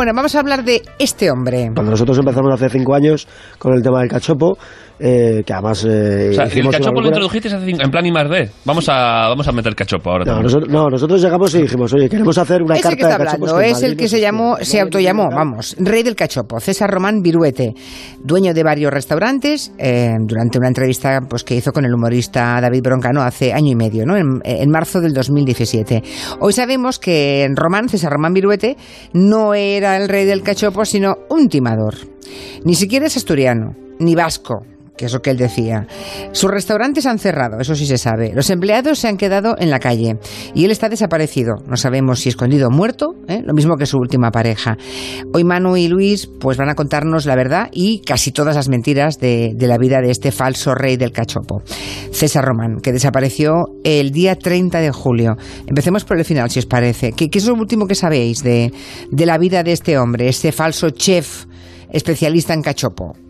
Bueno, vamos a hablar de este hombre. Cuando nosotros empezamos hace cinco años con el tema del cachopo, eh, que además eh, O sea, el cachopo lo locura. introdujiste hace cinco- en plan I más D. Vamos a, vamos a meter cachopo ahora No también. nosotros, no, nosotros llegamos y dijimos, oye, queremos hacer una carta que está de hablando es el que no se llamó, se autollamó, vamos, rey del cachopo, César Román Viruete, dueño de varios restaurantes, eh, durante una entrevista pues, que hizo con el humorista David Broncano hace año y medio, ¿no? en, en marzo del 2017. Hoy sabemos que Román, César Román Viruete, no era el rey del cachopo, sino un timador. Ni siquiera es asturiano, ni vasco, que es lo que él decía. Sus restaurantes han cerrado, eso sí se sabe. Los empleados se han quedado en la calle y él está desaparecido. No sabemos si escondido o muerto, ¿eh? lo mismo que su última pareja. Hoy Manu y Luis pues van a contarnos la verdad y casi todas las mentiras de, la vida de este falso rey del cachopo. César Román, que desapareció el día 30 de julio. Empecemos por el final, si os parece. ¿Qué, qué es lo último que sabéis de, de la vida de este hombre, este falso chef especialista en cachopo?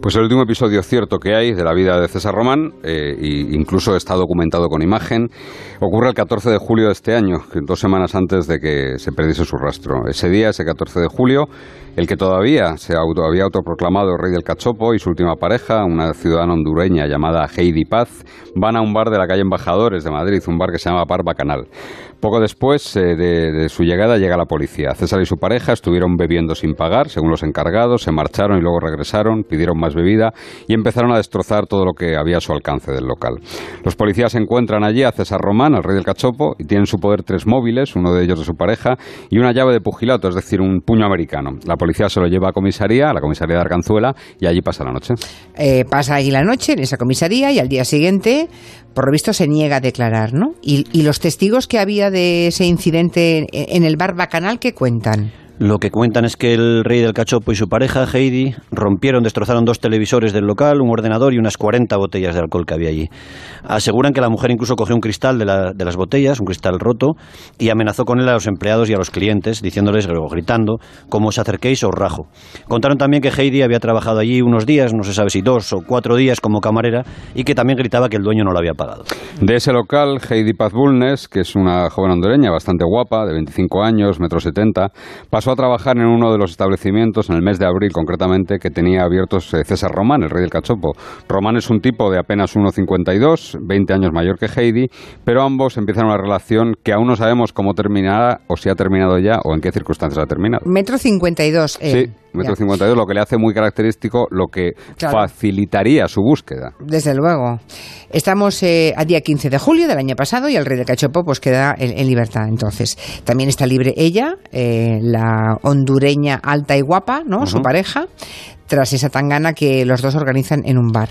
Pues el último episodio cierto que hay de la vida de César Román, eh, incluso está documentado con imagen, ocurre el 14 de julio de este año, dos semanas antes de que se perdiese su rastro. Ese día, ese 14 de julio, el que todavía se auto- había autoproclamado rey del cachopo y su última pareja, una ciudadana hondureña llamada Heidi Paz, van a un bar de la calle Embajadores de Madrid, un bar que se llama Bar Bacanal. Poco después eh, de, de su llegada llega la policía. César y su pareja estuvieron bebiendo sin pagar, según los encargados, se marcharon y luego regresaron, pidieron más bebida y empezaron a destrozar todo lo que había a su alcance del local. Los policías encuentran allí a César Román, al rey del cachopo, y tienen en su poder tres móviles, uno de ellos de su pareja, y una llave de pugilato, es decir, un puño americano. La policía se lo lleva a comisaría, a la comisaría de Arganzuela, y allí pasa la noche. Eh, pasa ahí la noche en esa comisaría y al día siguiente, por lo visto, se niega a declarar, ¿no? Y, y los testigos que había de ese incidente en, en el bar Bacanal, ¿qué cuentan? Lo que cuentan es que el rey del cachopo y su pareja, Heidi, rompieron, destrozaron dos televisores del local, un ordenador y unas 40 botellas de alcohol que había allí. Aseguran que la mujer incluso cogió un cristal de, la- de las botellas, un cristal roto, y amenazó con él a los empleados y a los clientes, diciéndoles, gritando, como os acerquéis os rajo. Contaron también que Heidi había trabajado allí unos días, no se sabe si dos o cuatro días como camarera, y que también gritaba que el dueño no lo había pagado. De ese local, Heidi Paz Bulnes, que es una joven hondureña bastante guapa, de 25 años, metro 70, pasó a trabajar en uno de los establecimientos en el mes de abril concretamente que tenía abiertos eh, César Román, el rey del cachopo. Román es un tipo de apenas 1,52, 20 años mayor que Heidi, pero ambos empiezan una relación que aún no sabemos cómo terminará o si ha terminado ya o en qué circunstancias ha terminado. Metro 52. eh, Sí, metro ya. 52, lo que le hace muy característico, lo que Claro. facilitaría su búsqueda. Desde luego. Estamos eh, a día 15 de julio del año pasado y el rey del cachopo pues queda en, en libertad. Entonces, también está libre ella, eh, la hondureña alta y guapa, ¿no? Su pareja, tras esa tangana que los dos organizan en un bar.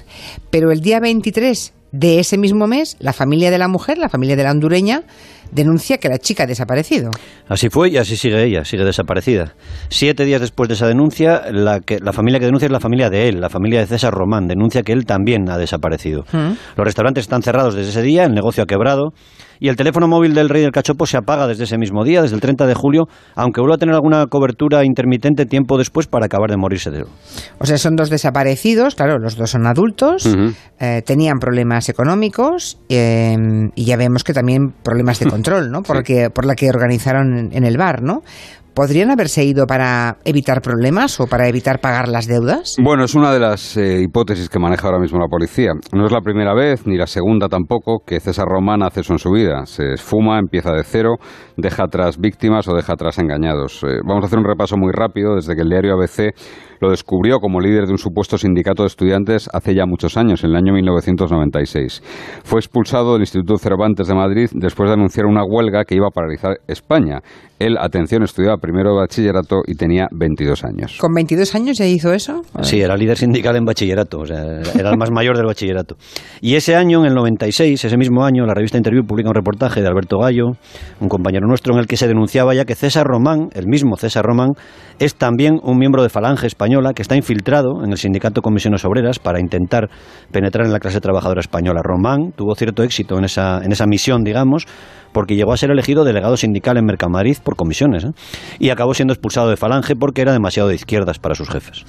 Pero el día 23 de ese mismo mes, la familia de la mujer, la familia de la hondureña, denuncia que la chica ha desaparecido. Así fue y así sigue ella, sigue desaparecida. Siete días después de esa denuncia, la, que, la familia que denuncia es la familia de él, la familia de César Román, denuncia que él también ha desaparecido. Los restaurantes están cerrados desde ese día, el negocio ha quebrado y el teléfono móvil del rey del cachopo se apaga desde ese mismo día, desde el 30 de julio, aunque vuelva a tener alguna cobertura intermitente tiempo después para acabar de morirse de él. O sea, son dos desaparecidos, claro, los dos son adultos, eh, tenían problemas económicos eh, y ya vemos que también problemas de control, ¿no? Porque, Por la que organizaron en, en el bar, ¿no? ¿Podrían haberse ido para evitar problemas o para evitar pagar las deudas? Bueno, es una de las eh, hipótesis que maneja ahora mismo la policía. No es la primera vez, ni la segunda tampoco, que César Román hace eso en su vida. Se esfuma, empieza de cero, deja atrás víctimas o deja atrás engañados. Eh, vamos a hacer un repaso muy rápido desde que el diario ABC lo descubrió como líder de un supuesto sindicato de estudiantes hace ya muchos años, en el año 1996. Fue expulsado del Instituto Cervantes de Madrid después de anunciar una huelga que iba a paralizar España. Él, atención, estudiaba primero de bachillerato y tenía 22 años. ¿Con 22 años ya hizo eso? Sí, era líder sindical en bachillerato, o sea, era el más mayor del bachillerato. Y ese año, en el 96, ese mismo año, la revista Interview publica un reportaje de Alberto Gallo, un compañero nuestro, en el que se denunciaba ya que César Román, el mismo César Román, es también un miembro de Falange Española que está infiltrado en el sindicato Comisiones Obreras para intentar penetrar en la clase trabajadora española. Román tuvo cierto éxito en esa, en esa misión, digamos, porque llegó a ser elegido delegado sindical en Mercamadrid por comisiones ¿eh? Y acabó siendo expulsado de Falange porque era demasiado de izquierdas para sus jefes.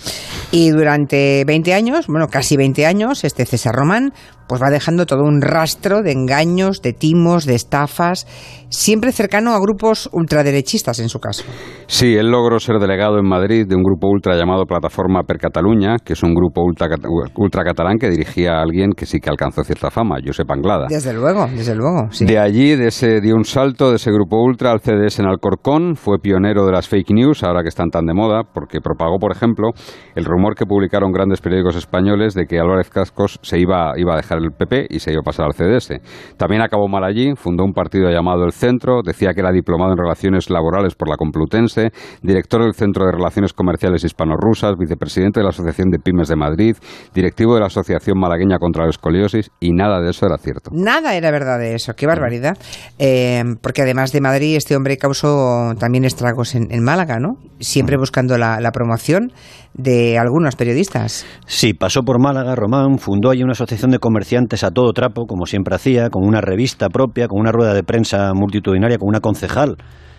Y durante 20 años, bueno, casi 20 años, este César Román pues va dejando todo un rastro de engaños, de timos, de estafas, siempre cercano a grupos ultraderechistas en su caso. Sí, él logró ser delegado en Madrid de un grupo ultra llamado Plataforma per Cataluña, que es un grupo ultra, ultra catalán que dirigía a alguien que sí que alcanzó cierta fama, Josep Anglada. Desde luego, desde luego. Sí. De allí, de ese, dio un salto de ese grupo ultra al CDS en Alcorcón, fue pionero de las fake news, ahora que están tan de moda, porque propagó, por ejemplo, el rumor que publicaron grandes periódicos españoles de que Álvarez Cascos se iba, iba a dejar el PP y se iba a pasar al CDS. También acabó mal allí, fundó un partido llamado El Centro, decía que era diplomado en Relaciones Laborales por la Complutense, director del Centro de Relaciones Comerciales Hispano-Rusas, vicepresidente de la Asociación de Pymes de Madrid, directivo de la Asociación Malagueña contra la Escoliosis, y nada de eso era cierto. Nada era verdad de eso, qué barbaridad. Eh, porque además de Madrid, este hombre causó también estragos en, Málaga, ¿no? Siempre buscando la, la promoción de algunos periodistas. Sí, pasó por Málaga, Román, fundó allí una asociación de comerciantes a todo trapo, como siempre hacía, con una revista propia, con una rueda de prensa multitudinaria, con una concejal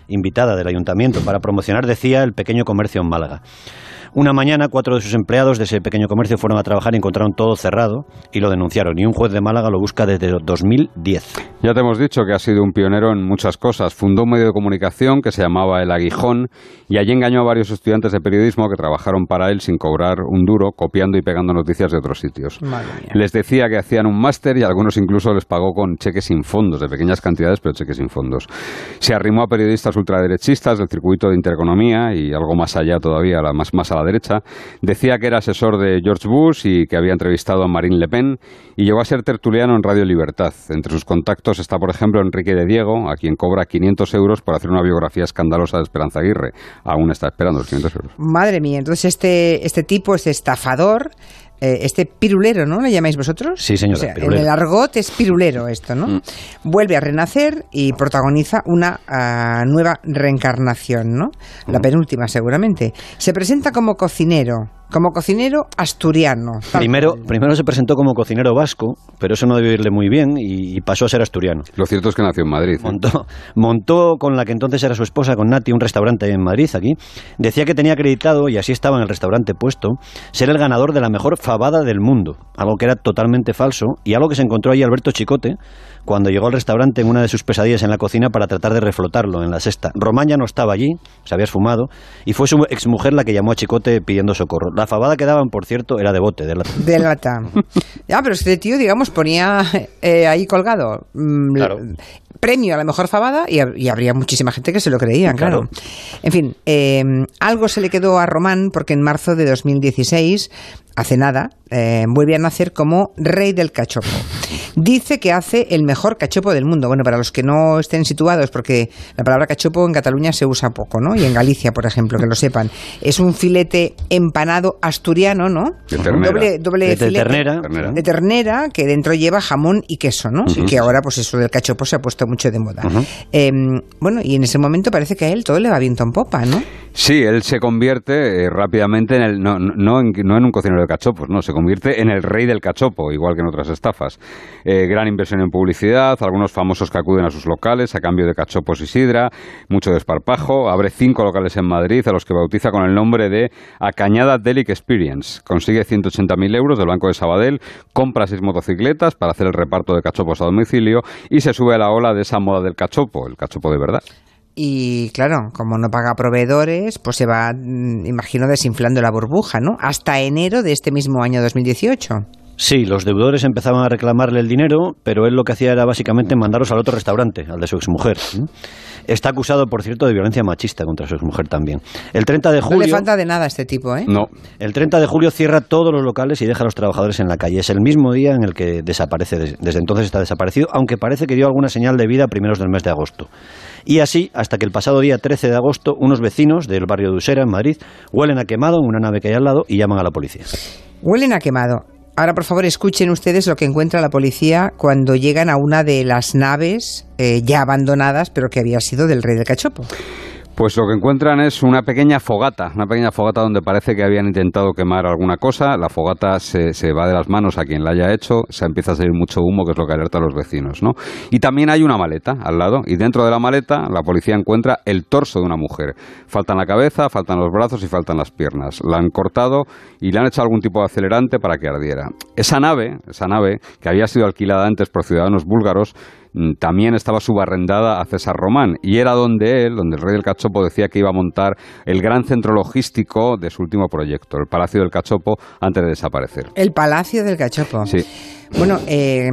invitada del ayuntamiento para promocionar, decía, el pequeño comercio en Málaga. Una mañana, cuatro de sus empleados de ese pequeño comercio fueron a trabajar y encontraron todo cerrado y lo denunciaron. Y un juez de Málaga lo busca desde 2010. Ya te hemos dicho que ha sido un pionero en muchas cosas. Fundó un medio de comunicación que se llamaba El Aguijón y allí engañó a varios estudiantes de periodismo que trabajaron para él sin cobrar un duro, copiando y pegando noticias de otros sitios. Les decía que hacían un máster y algunos incluso les pagó con cheques sin fondos, de pequeñas cantidades, pero cheques sin fondos. Se arrimó a periodistas ultraderechistas del circuito de intereconomía y algo más allá todavía, más, más a la derecha. Decía que era asesor de George Bush y que había entrevistado a Marine Le Pen y llegó a ser tertuliano en Radio Libertad. Entre sus contactos está, por ejemplo, Enrique de Diego, a quien cobra 500 euros por hacer una biografía escandalosa de Esperanza Aguirre. Aún está esperando los 500 euros. Madre mía, entonces este, este tipo, este estafador, eh, este pirulero, ¿no? ¿Le llamáis vosotros? Sí, señor. en el argot es pirulero esto, ¿no? Mm. Vuelve a renacer y protagoniza una ah, nueva reencarnación, ¿no? La mm. penúltima, seguramente. Se presenta como cocinero, como cocinero asturiano. Primero, primero se presentó como cocinero vasco, pero eso no debió irle muy bien y, pasó a ser asturiano. Lo cierto es que nació en Madrid. ¿eh? Montó, montó con la que entonces era su esposa, con Nati, un restaurante en Madrid, aquí. Decía que tenía acreditado, y así estaba en el restaurante puesto, ser el ganador de la mejor fabada del mundo. Algo que era totalmente falso y algo que se encontró ahí Alberto Chicote, cuando llegó al restaurante en una de sus pesadillas en la cocina para tratar de reflotarlo en la sexta. Román ya no estaba allí, se había esfumado, y fue su exmujer la que llamó a Chicote pidiendo socorro. La fabada que daban, por cierto, era de bote, de lata. De lata. ya, pero este tío, digamos, ponía eh, ahí colgado. Mm, premio a la mejor fabada y, habría muchísima gente que se lo creía, claro. En fin, eh, algo se le quedó a Román porque en marzo de 2016 hace nada, eh, vuelve a nacer como rey del cachopo. Dice que hace el mejor cachopo del mundo. Bueno, para los que no estén situados, porque la palabra cachopo en Cataluña se usa poco, ¿no? Y en Galicia, por ejemplo, que lo sepan. Es un filete empanado asturiano, ¿no? De ternera. Doble, doble de, filete ternera. De ternera, que dentro lleva jamón y queso, ¿no? Y que ahora, pues eso del cachopo se ha puesto mucho de moda. Em, bueno, y en ese momento parece que a él todo le va viento en popa, ¿no? Sí, él se convierte eh, rápidamente en el, no, no, en, no en un cocinero de cachopos, no, se convierte en el rey del cachopo, igual que en otras estafas. Eh, gran inversión en publicidad, algunos famosos que acuden a sus locales a cambio de cachopos y sidra, mucho desparpajo, abre cinco locales en Madrid a los que bautiza con el nombre de Acañada Delic Experience. Consigue 180.000 euros del Banco de Sabadell, compra seis motocicletas para hacer el reparto de cachopos a domicilio y se sube a la ola de esa moda del cachopo, el cachopo de verdad. Y claro, como no paga proveedores, pues se va, mm, imagino, desinflando la burbuja, ¿no? Hasta enero de este mismo año 2018. Sí, los deudores empezaban a reclamarle el dinero, pero él lo que hacía era básicamente mandarlos al otro restaurante, al de su exmujer. Está acusado, por cierto, de violencia machista contra su exmujer también. El 30 de julio... No le falta de nada a este tipo, ¿eh? No. El 30 de julio cierra todos los locales y deja a los trabajadores en la calle. Es el mismo día en el que desaparece. Desde entonces está desaparecido, aunque parece que dio alguna señal de vida a primeros del mes de agosto. Y así, hasta que el pasado día 13 de agosto, unos vecinos del barrio de Usera, en Madrid, huelen a quemado en una nave que hay al lado y llaman a la policía. Huelen a quemado. Ahora, por favor, escuchen ustedes lo que encuentra la policía cuando llegan a una de las naves eh, ya abandonadas, pero que había sido del rey del cachopo. Pues lo que encuentran es una pequeña fogata, una pequeña fogata donde parece que habían intentado quemar alguna cosa. La fogata se, se va de las manos a quien la haya hecho, se empieza a salir mucho humo, que es lo que alerta a los vecinos. ¿no? Y también hay una maleta al lado, y dentro de la maleta la policía encuentra el torso de una mujer. Faltan la cabeza, faltan los brazos y faltan las piernas. La han cortado y le han hecho algún tipo de acelerante para que ardiera. Esa nave, esa nave que había sido alquilada antes por ciudadanos búlgaros, también estaba subarrendada a César Román y era donde él, donde el rey del Cachopo decía que iba a montar el gran centro logístico de su último proyecto, el Palacio del Cachopo, antes de desaparecer. El Palacio del Cachopo. Sí. Bueno, eh,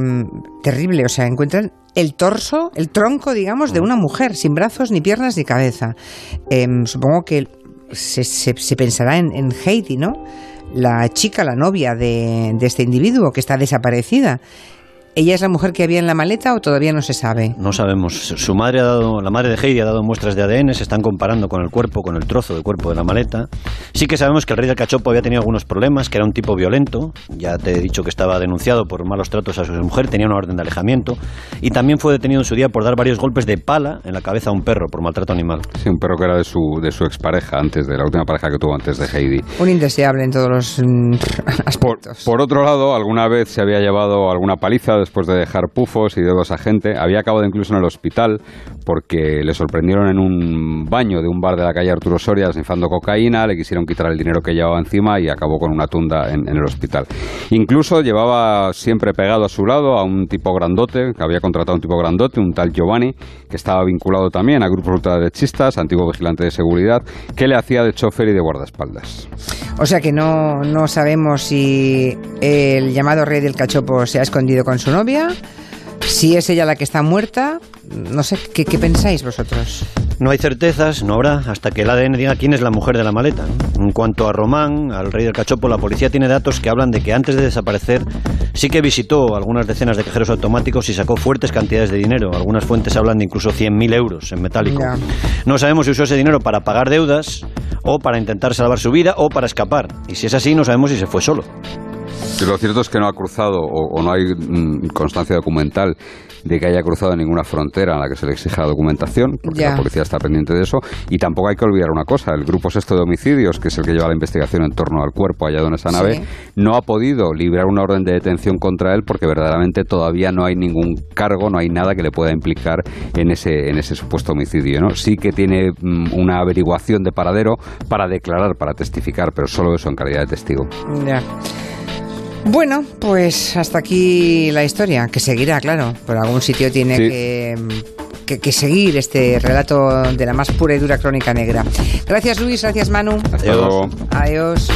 terrible, o sea, encuentran el torso, el tronco, digamos, de una mujer, sin brazos, ni piernas, ni cabeza. Eh, supongo que se, se- se pensará en, en Heidi, ¿no? La chica, la novia de, de este individuo que está desaparecida. ¿Ella es la mujer que había en la maleta o todavía no se sabe? No sabemos. Su madre ha dado, la madre de Heidi ha dado muestras de ADN, se están comparando con el cuerpo, con el trozo del cuerpo de la maleta. Sí que sabemos que el rey del cachopo había tenido algunos problemas, que era un tipo violento. Ya te he dicho que estaba denunciado por malos tratos a su mujer, tenía una orden de alejamiento. Y también fue detenido en su día por dar varios golpes de pala en la cabeza a un perro por maltrato animal. Sí, un perro que era de su, de su expareja, antes de la última pareja que tuvo antes de Heidi. Un indeseable en todos los mm, Por, aspectos. por otro lado, alguna vez se había llevado alguna paliza después de dejar pufos y dedos a gente. Había acabado incluso en el hospital porque le sorprendieron en un baño de un bar de la calle Arturo Soria sniffando cocaína, le quisieron quitar el dinero que llevaba encima y acabó con una tunda en, el hospital. Incluso llevaba siempre pegado a su lado a un tipo grandote, que había contratado un tipo grandote, un tal Giovanni, que estaba vinculado también a grupos ultraderechistas, antiguo vigilante de seguridad, que le hacía de chofer y de guardaespaldas. O sea que no, no sabemos si el llamado rey del cachopo se ha escondido con su novia, si es ella la que está muerta. No sé, ¿qué, qué pensáis vosotros? No hay certezas, no habrá, hasta que el ADN diga quién es la mujer de la maleta. En cuanto a Román, al rey del cachopo, la policía tiene datos que hablan de que antes de desaparecer sí que visitó algunas decenas de cajeros automáticos y sacó fuertes cantidades de dinero. Algunas fuentes hablan de incluso 100.000 euros en metálico. No sabemos si usó ese dinero para pagar deudas o para intentar salvar su vida o para escapar. Y si es así, no sabemos si se fue solo. Lo cierto es que no ha cruzado o, o no hay mm, constancia documental de que haya cruzado ninguna frontera a la que se le exija la documentación, porque Ya. la policía está pendiente de eso. Y tampoco hay que olvidar una cosa, el grupo sexto de homicidios, que es el que lleva la investigación en torno al cuerpo hallado en esa Sí. nave, no ha podido librar una orden de detención contra él porque verdaderamente todavía no hay ningún cargo, no hay nada que le pueda implicar en ese, en ese supuesto homicidio. ¿no? Sí que tiene mm, una averiguación de paradero para declarar, para testificar, pero solo eso en calidad de testigo. Ya. Bueno, pues hasta aquí la historia, que seguirá, claro. Por algún sitio tiene Sí. que, que- que seguir este relato de la más pura y dura crónica negra. Gracias Luis, gracias Manu. Hasta Adiós. luego. Adiós.